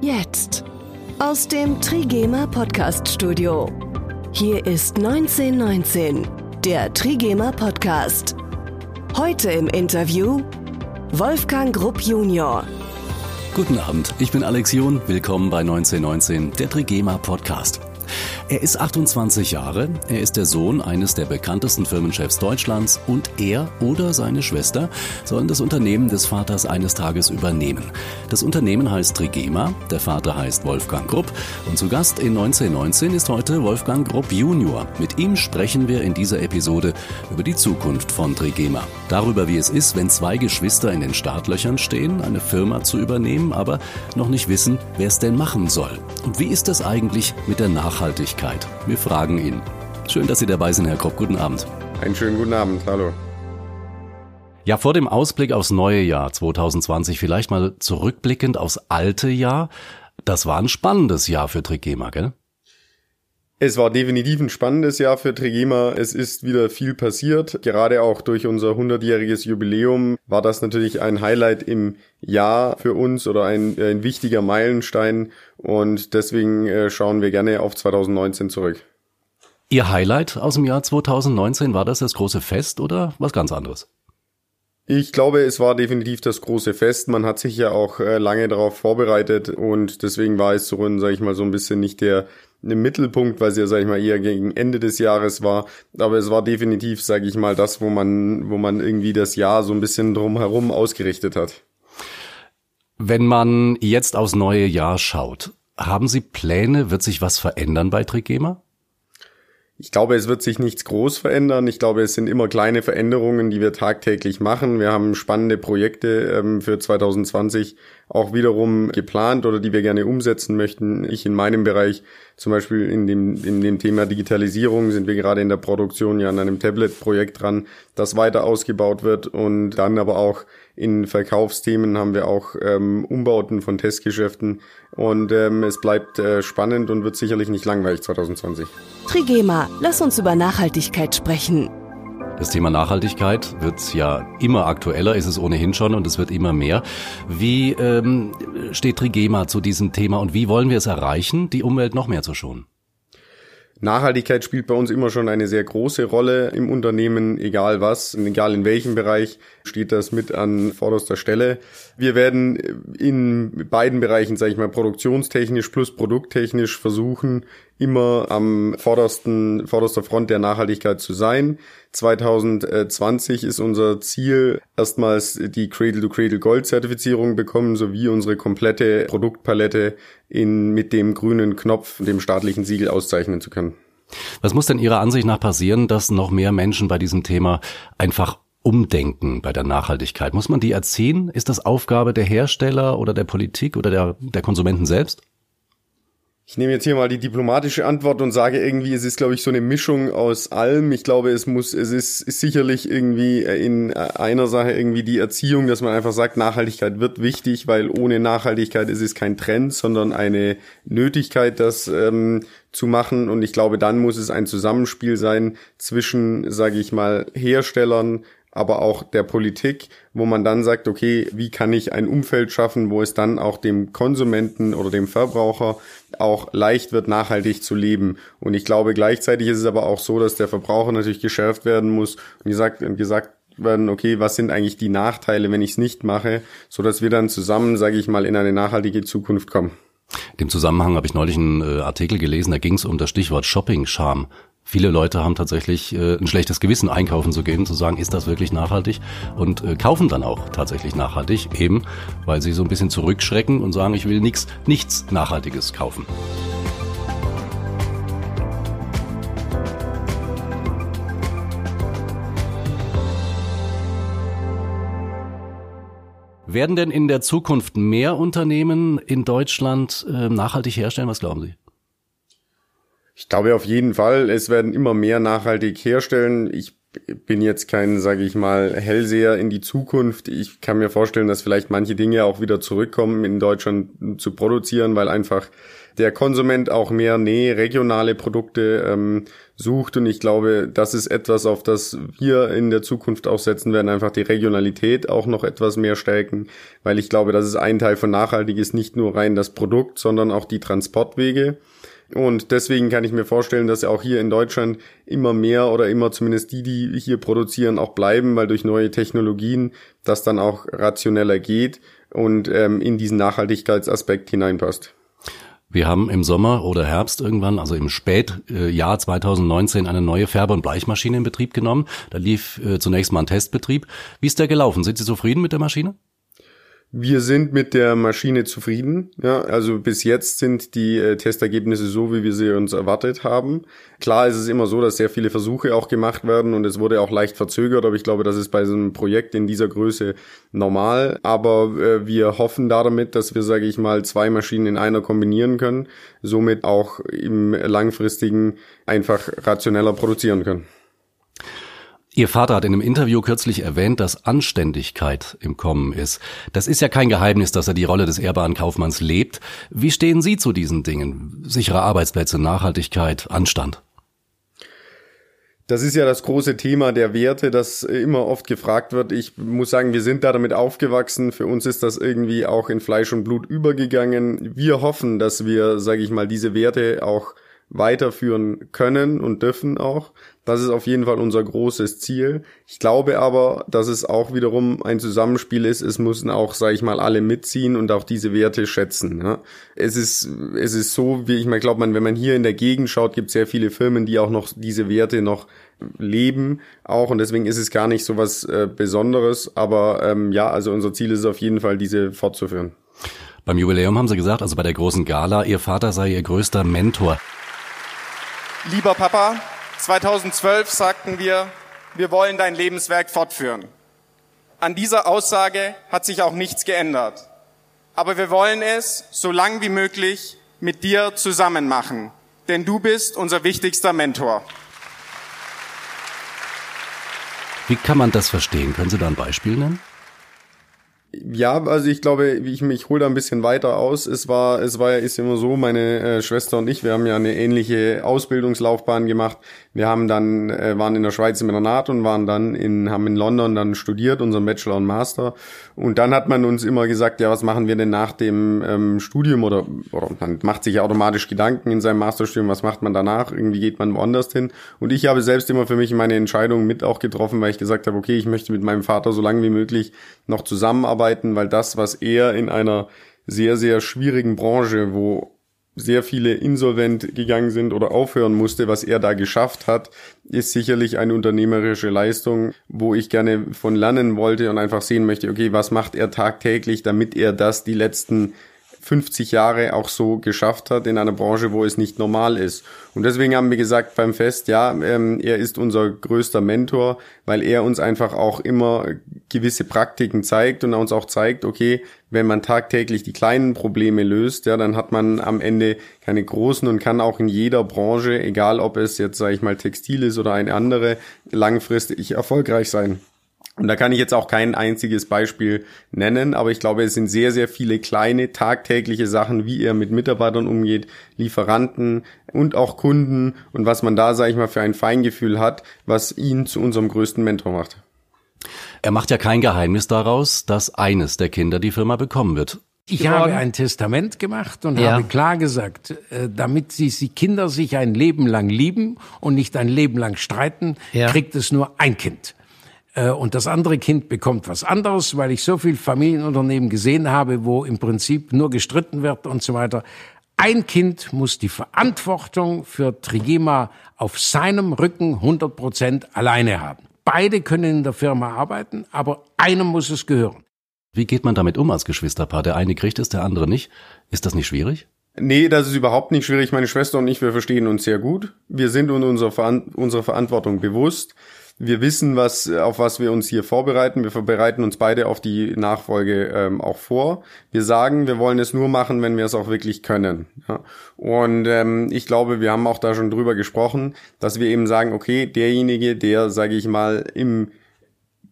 Jetzt. Aus dem Trigema Podcast Studio. Hier ist 1919, der Trigema Podcast. Heute im Interview Wolfgang Grupp Junior. Guten Abend, ich bin Alex John. Willkommen bei 1919, der Trigema Podcast. Er ist 28 Jahre, er ist der Sohn eines der bekanntesten Firmenchefs Deutschlands und er oder seine Schwester sollen das Unternehmen des Vaters eines Tages übernehmen. Das Unternehmen heißt Trigema, der Vater heißt Wolfgang Grupp und zu Gast in 1919 ist heute Wolfgang Grupp Junior. Mit ihm sprechen wir in dieser Episode über die Zukunft von Trigema. Darüber, wie es ist, wenn zwei Geschwister in den Startlöchern stehen, eine Firma zu übernehmen, aber noch nicht wissen, wer es denn machen soll. Und wie ist das eigentlich mit der Nachhaltigkeit? Nachhaltigkeit. Wir fragen ihn. Schön, dass Sie dabei sind, Herr Kropp. Guten Abend. Einen schönen guten Abend. Hallo. Ja, vor dem Ausblick aufs neue Jahr 2020 vielleicht mal zurückblickend aufs alte Jahr. Das war ein spannendes Jahr für Trigema, gell? Es war definitiv ein spannendes Jahr für Trigema. Es ist wieder viel passiert. Gerade auch durch unser 100-jähriges Jubiläum war das natürlich ein Highlight im Jahr für uns oder ein, ein wichtiger Meilenstein. Und deswegen äh, schauen wir gerne auf 2019 zurück. Ihr Highlight aus dem Jahr 2019, war das das große Fest oder was ganz anderes? Ich glaube, es war definitiv das große Fest. Man hat sich ja auch äh, lange darauf vorbereitet und deswegen war es so, sage ich mal, so ein bisschen nicht der im Mittelpunkt, weil es ja, sag ich mal, eher gegen Ende des Jahres war. Aber es war definitiv, sage ich mal, das, wo man, wo man irgendwie das Jahr so ein bisschen drumherum ausgerichtet hat. Wenn man jetzt aufs neue Jahr schaut, haben Sie Pläne? Wird sich was verändern bei Trigema? Ich glaube, es wird sich nichts groß verändern. Ich glaube, es sind immer kleine Veränderungen, die wir tagtäglich machen. Wir haben spannende Projekte ähm, für 2020 auch wiederum geplant oder die wir gerne umsetzen möchten. Ich in meinem Bereich, zum Beispiel in dem, in dem Thema Digitalisierung, sind wir gerade in der Produktion ja an einem Tablet-Projekt dran, das weiter ausgebaut wird und dann aber auch in Verkaufsthemen haben wir auch ähm, Umbauten von Testgeschäften und ähm, es bleibt äh, spannend und wird sicherlich nicht langweilig 2020. Trigema, lass uns über Nachhaltigkeit sprechen. Das Thema Nachhaltigkeit wird ja immer aktueller, ist es ohnehin schon und es wird immer mehr. Wie ähm, steht Trigema zu diesem Thema und wie wollen wir es erreichen, die Umwelt noch mehr zu schonen? Nachhaltigkeit spielt bei uns immer schon eine sehr große Rolle im Unternehmen, egal was, egal in welchem Bereich steht das mit an vorderster Stelle. Wir werden in beiden Bereichen, sage ich mal, produktionstechnisch plus produkttechnisch versuchen, immer am vordersten, vorderster Front der Nachhaltigkeit zu sein. 2020 ist unser Ziel, erstmals die Cradle-to-Cradle Gold-Zertifizierung bekommen, sowie unsere komplette Produktpalette in, mit dem grünen Knopf, dem staatlichen Siegel auszeichnen zu können. Was muss denn Ihrer Ansicht nach passieren, dass noch mehr Menschen bei diesem Thema einfach umdenken bei der Nachhaltigkeit? Muss man die erziehen? Ist das Aufgabe der Hersteller oder der Politik oder der, der Konsumenten selbst? Ich nehme jetzt hier mal die diplomatische Antwort und sage irgendwie, es ist, glaube ich, so eine Mischung aus allem. Ich glaube, es muss, es ist, ist sicherlich irgendwie in einer Sache irgendwie die Erziehung, dass man einfach sagt, Nachhaltigkeit wird wichtig, weil ohne Nachhaltigkeit ist es kein Trend, sondern eine Nötigkeit, das ähm, zu machen. Und ich glaube, dann muss es ein Zusammenspiel sein zwischen, sage ich mal, Herstellern, aber auch der Politik, wo man dann sagt, okay, wie kann ich ein Umfeld schaffen, wo es dann auch dem Konsumenten oder dem Verbraucher auch leicht wird, nachhaltig zu leben. Und ich glaube, gleichzeitig ist es aber auch so, dass der Verbraucher natürlich geschärft werden muss und gesagt, gesagt werden, okay, was sind eigentlich die Nachteile, wenn ich es nicht mache, so wir dann zusammen, sage ich mal, in eine nachhaltige Zukunft kommen. In dem Zusammenhang habe ich neulich einen äh, Artikel gelesen, da ging es um das Stichwort Shopping-Charme. Viele Leute haben tatsächlich äh, ein schlechtes Gewissen, einkaufen zu gehen, zu sagen, ist das wirklich nachhaltig? Und äh, kaufen dann auch tatsächlich nachhaltig, eben weil sie so ein bisschen zurückschrecken und sagen, ich will nichts, nichts Nachhaltiges kaufen. Werden denn in der Zukunft mehr Unternehmen in Deutschland äh, nachhaltig herstellen? Was glauben Sie? Ich glaube auf jeden Fall, es werden immer mehr nachhaltig herstellen. Ich bin jetzt kein, sage ich mal, Hellseher in die Zukunft. Ich kann mir vorstellen, dass vielleicht manche Dinge auch wieder zurückkommen, in Deutschland zu produzieren, weil einfach der Konsument auch mehr nee, regionale Produkte ähm, sucht. Und ich glaube, das ist etwas, auf das wir in der Zukunft auch setzen werden, einfach die Regionalität auch noch etwas mehr stärken, weil ich glaube, das ist ein Teil von nachhaltig ist, nicht nur rein das Produkt, sondern auch die Transportwege. Und deswegen kann ich mir vorstellen, dass auch hier in Deutschland immer mehr oder immer zumindest die, die hier produzieren, auch bleiben, weil durch neue Technologien das dann auch rationeller geht und ähm, in diesen Nachhaltigkeitsaspekt hineinpasst. Wir haben im Sommer oder Herbst irgendwann, also im Spätjahr 2019, eine neue Färbe- und Bleichmaschine in Betrieb genommen. Da lief äh, zunächst mal ein Testbetrieb. Wie ist der gelaufen? Sind Sie zufrieden mit der Maschine? Wir sind mit der Maschine zufrieden. Ja, also bis jetzt sind die äh, Testergebnisse so, wie wir sie uns erwartet haben. Klar ist es immer so, dass sehr viele Versuche auch gemacht werden und es wurde auch leicht verzögert, aber ich glaube, das ist bei so einem Projekt in dieser Größe normal. Aber äh, wir hoffen damit, dass wir, sage ich mal, zwei Maschinen in einer kombinieren können, somit auch im langfristigen einfach rationeller produzieren können. Ihr Vater hat in einem Interview kürzlich erwähnt, dass Anständigkeit im Kommen ist. Das ist ja kein Geheimnis, dass er die Rolle des ehrbaren Kaufmanns lebt. Wie stehen Sie zu diesen Dingen? Sichere Arbeitsplätze, Nachhaltigkeit, Anstand? Das ist ja das große Thema der Werte, das immer oft gefragt wird. Ich muss sagen, wir sind da damit aufgewachsen. Für uns ist das irgendwie auch in Fleisch und Blut übergegangen. Wir hoffen, dass wir, sage ich mal, diese Werte auch weiterführen können und dürfen auch. Das ist auf jeden Fall unser großes Ziel. Ich glaube aber, dass es auch wiederum ein Zusammenspiel ist. Es müssen auch, sage ich mal, alle mitziehen und auch diese Werte schätzen. Ja. Es ist es ist so, wie ich mal glaube, man, wenn man hier in der Gegend schaut, gibt es sehr viele Firmen, die auch noch diese Werte noch leben auch und deswegen ist es gar nicht so was äh, Besonderes. Aber ähm, ja, also unser Ziel ist auf jeden Fall, diese fortzuführen. Beim Jubiläum haben Sie gesagt, also bei der großen Gala, Ihr Vater sei Ihr größter Mentor. Lieber Papa, 2012 sagten wir, wir wollen dein Lebenswerk fortführen. An dieser Aussage hat sich auch nichts geändert. Aber wir wollen es so lang wie möglich mit dir zusammen machen, denn du bist unser wichtigster Mentor. Wie kann man das verstehen? Können Sie da ein Beispiel nennen? Ja, also ich glaube, ich, ich hole da ein bisschen weiter aus. Es war, es war ja ist immer so, meine äh, Schwester und ich, wir haben ja eine ähnliche Ausbildungslaufbahn gemacht. Wir haben dann, äh, waren in der Schweiz im Internat und waren dann in, haben in London dann studiert, unseren Bachelor und Master. Und dann hat man uns immer gesagt, ja, was machen wir denn nach dem ähm, Studium oder, oder man macht sich ja automatisch Gedanken in seinem Masterstudium, was macht man danach? Irgendwie geht man woanders hin. Und ich habe selbst immer für mich meine Entscheidung mit auch getroffen, weil ich gesagt habe, okay, ich möchte mit meinem Vater so lange wie möglich noch zusammenarbeiten arbeiten, weil das, was er in einer sehr, sehr schwierigen Branche, wo sehr viele insolvent gegangen sind oder aufhören musste, was er da geschafft hat, ist sicherlich eine unternehmerische Leistung, wo ich gerne von lernen wollte und einfach sehen möchte, okay, was macht er tagtäglich, damit er das die letzten 50 Jahre auch so geschafft hat in einer Branche, wo es nicht normal ist. Und deswegen haben wir gesagt beim Fest, ja, ähm, er ist unser größter Mentor, weil er uns einfach auch immer gewisse Praktiken zeigt und uns auch zeigt, okay, wenn man tagtäglich die kleinen Probleme löst, ja, dann hat man am Ende keine großen und kann auch in jeder Branche, egal ob es jetzt, sage ich mal, Textil ist oder eine andere, langfristig erfolgreich sein. Und da kann ich jetzt auch kein einziges Beispiel nennen, aber ich glaube, es sind sehr, sehr viele kleine tagtägliche Sachen, wie er mit Mitarbeitern umgeht, Lieferanten und auch Kunden und was man da, sage ich mal, für ein Feingefühl hat, was ihn zu unserem größten Mentor macht. Er macht ja kein Geheimnis daraus, dass eines der Kinder die Firma bekommen wird. Ich habe ein Testament gemacht und ja. habe klar gesagt, äh, damit die, die Kinder sich ein Leben lang lieben und nicht ein Leben lang streiten, ja. kriegt es nur ein Kind. Äh, und das andere Kind bekommt was anderes, weil ich so viel Familienunternehmen gesehen habe, wo im Prinzip nur gestritten wird und so weiter. Ein Kind muss die Verantwortung für Trigema auf seinem Rücken 100 Prozent alleine haben. Beide können in der Firma arbeiten, aber einem muss es gehören. Wie geht man damit um als Geschwisterpaar? Der eine kriegt es, der andere nicht. Ist das nicht schwierig? Nee, das ist überhaupt nicht schwierig. Meine Schwester und ich, wir verstehen uns sehr gut. Wir sind uns unserer, Ver unserer Verantwortung bewusst. Wir wissen, was, auf was wir uns hier vorbereiten. Wir bereiten uns beide auf die Nachfolge ähm, auch vor. Wir sagen, wir wollen es nur machen, wenn wir es auch wirklich können. Ja. Und ähm, ich glaube, wir haben auch da schon drüber gesprochen, dass wir eben sagen, okay, derjenige, der, sage ich mal, im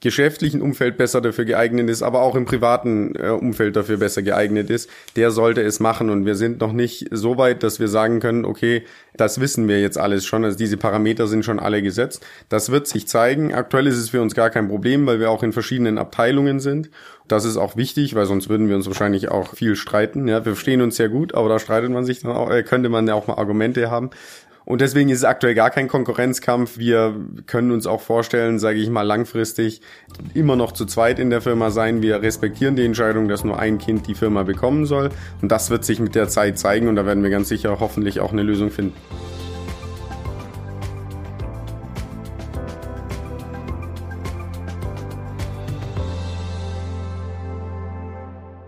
geschäftlichen Umfeld besser dafür geeignet ist, aber auch im privaten äh, Umfeld dafür besser geeignet ist, der sollte es machen. Und wir sind noch nicht so weit, dass wir sagen können, okay, das wissen wir jetzt alles schon. Also diese Parameter sind schon alle gesetzt. Das wird sich zeigen. Aktuell ist es für uns gar kein Problem, weil wir auch in verschiedenen Abteilungen sind. Das ist auch wichtig, weil sonst würden wir uns wahrscheinlich auch viel streiten. Ja, wir verstehen uns sehr gut, aber da streitet man sich dann auch, äh, könnte man ja auch mal Argumente haben. Und deswegen ist es aktuell gar kein Konkurrenzkampf. Wir können uns auch vorstellen, sage ich mal, langfristig immer noch zu zweit in der Firma sein. Wir respektieren die Entscheidung, dass nur ein Kind die Firma bekommen soll. Und das wird sich mit der Zeit zeigen und da werden wir ganz sicher hoffentlich auch eine Lösung finden.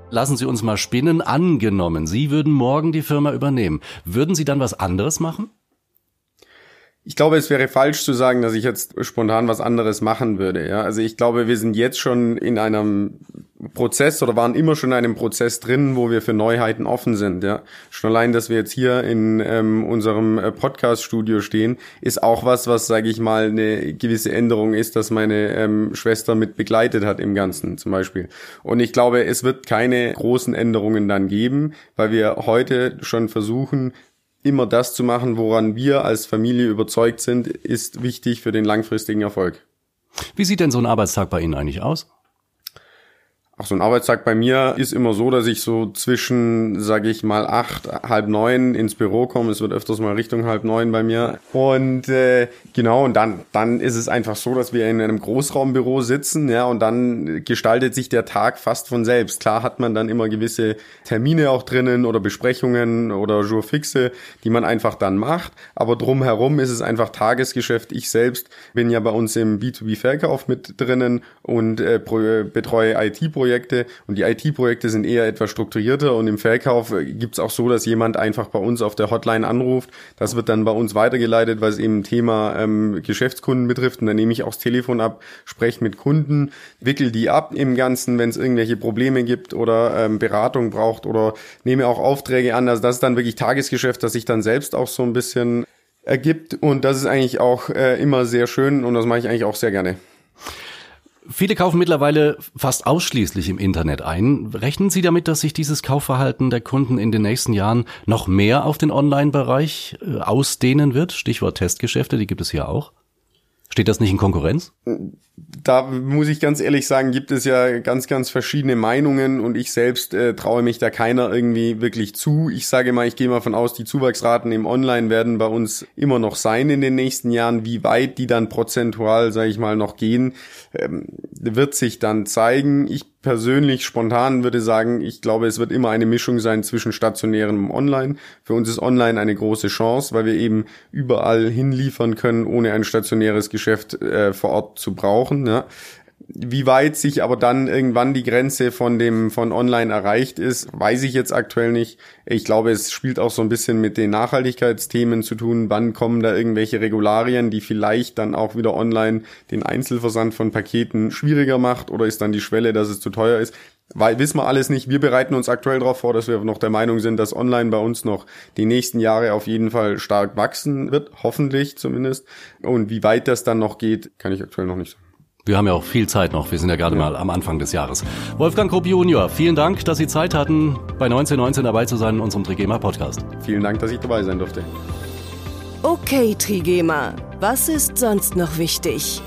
Lassen Sie uns mal spinnen. Angenommen, Sie würden morgen die Firma übernehmen. Würden Sie dann was anderes machen? Ich glaube, es wäre falsch zu sagen, dass ich jetzt spontan was anderes machen würde. Ja, also ich glaube, wir sind jetzt schon in einem Prozess oder waren immer schon in einem Prozess drin, wo wir für Neuheiten offen sind. Ja, schon allein, dass wir jetzt hier in ähm, unserem äh, Podcast-Studio stehen, ist auch was, was sage ich mal eine gewisse Änderung ist, dass meine ähm, Schwester mit begleitet hat im Ganzen zum Beispiel. Und ich glaube, es wird keine großen Änderungen dann geben, weil wir heute schon versuchen, immer das zu machen, woran wir als Familie überzeugt sind, ist wichtig für den langfristigen Erfolg. Wie sieht denn so ein Arbeitstag bei Ihnen eigentlich aus? Ach, so ein Arbeitstag bei mir ist immer so, dass ich so zwischen, sage ich mal, acht, halb neun ins Büro komme. Es wird öfters mal Richtung halb neun bei mir. Und äh, genau, und dann, dann ist es einfach so, dass wir in einem Großraumbüro sitzen, ja, und dann gestaltet sich der Tag fast von selbst. Klar hat man dann immer gewisse Termine auch drinnen oder Besprechungen oder Jourfixe, die man einfach dann macht. Aber drumherum ist es einfach Tagesgeschäft. Ich selbst bin ja bei uns im B2B-Verkauf mit drinnen und äh, betreue IT-Projekte IT-Projekte und die IT-Projekte sind eher etwas strukturierter und im Verkauf äh, gibt's auch so, dass jemand einfach bei uns auf der Hotline anruft. Das wird dann bei uns weitergeleitet, weil es eben Thema ähm, Geschäftskunden betrifft und dann nehme ich auch das Telefon ab, spreche mit Kunden, wickel die ab im Ganzen, wenn es irgendwelche Probleme gibt oder ähm, Beratung braucht oder nehme auch Aufträge an. Also das ist dann wirklich Tagesgeschäft, das sich dann selbst auch so ein bisschen ergibt und das ist eigentlich auch äh, immer sehr schön und das mache ich eigentlich auch sehr gerne. Viele kaufen mittlerweile fast ausschließlich im Internet ein. Rechnen Sie damit, dass sich dieses Kaufverhalten der Kunden in den nächsten Jahren noch mehr auf den Online-Bereich äh, ausdehnen wird? Stichwort Testgeschäfte, die gibt es ja auch. Steht das nicht in Konkurrenz? Da muss ich ganz ehrlich sagen, gibt es ja ganz, ganz verschiedene Meinungen und ich selbst äh, traue mich da keiner irgendwie wirklich zu. Ich sage mal, ich gehe mal von aus, die Zuwachsraten im Online werden bei uns immer noch sein in den nächsten Jahren. Wie weit die dann prozentual, sage ich mal, noch gehen, ähm, wird sich dann zeigen. Ich persönlich spontan würde sagen, ich glaube, es wird immer eine Mischung sein zwischen stationärem und online. Für uns ist online eine große Chance, weil wir eben überall hinliefern können, ohne ein stationäres Geschäft äh, vor Ort zu brauchen. Ja. Wie weit sich aber dann irgendwann die Grenze von dem von online erreicht ist, weiß ich jetzt aktuell nicht. Ich glaube, es spielt auch so ein bisschen mit den Nachhaltigkeitsthemen zu tun. Wann kommen da irgendwelche Regularien, die vielleicht dann auch wieder online den Einzelversand von Paketen schwieriger macht oder ist dann die Schwelle, dass es zu teuer ist? Weil wissen wir alles nicht. Wir bereiten uns aktuell darauf vor, dass wir noch der Meinung sind, dass online bei uns noch die nächsten Jahre auf jeden Fall stark wachsen wird, hoffentlich zumindest. Und wie weit das dann noch geht, kann ich aktuell noch nicht sagen. Wir haben ja auch viel Zeit noch. Wir sind ja gerade ja. mal am Anfang des Jahres. Wolfgang Krupp Junior, vielen Dank, dass Sie Zeit hatten, bei 1919 dabei zu sein in unserem Trigema Podcast. Vielen Dank, dass ich dabei sein durfte. Okay, Trigema. Was ist sonst noch wichtig?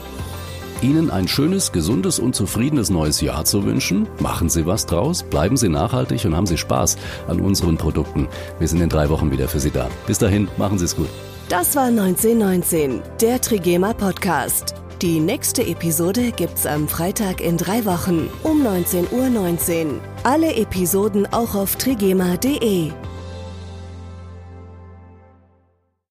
Ihnen ein schönes, gesundes und zufriedenes neues Jahr zu wünschen. Machen Sie was draus, bleiben Sie nachhaltig und haben Sie Spaß an unseren Produkten. Wir sind in drei Wochen wieder für Sie da. Bis dahin, machen Sie es gut. Das war 1919, der Trigema Podcast. Die nächste Episode gibt's am Freitag in drei Wochen um 19.19 Uhr. .19. Alle Episoden auch auf trigema.de.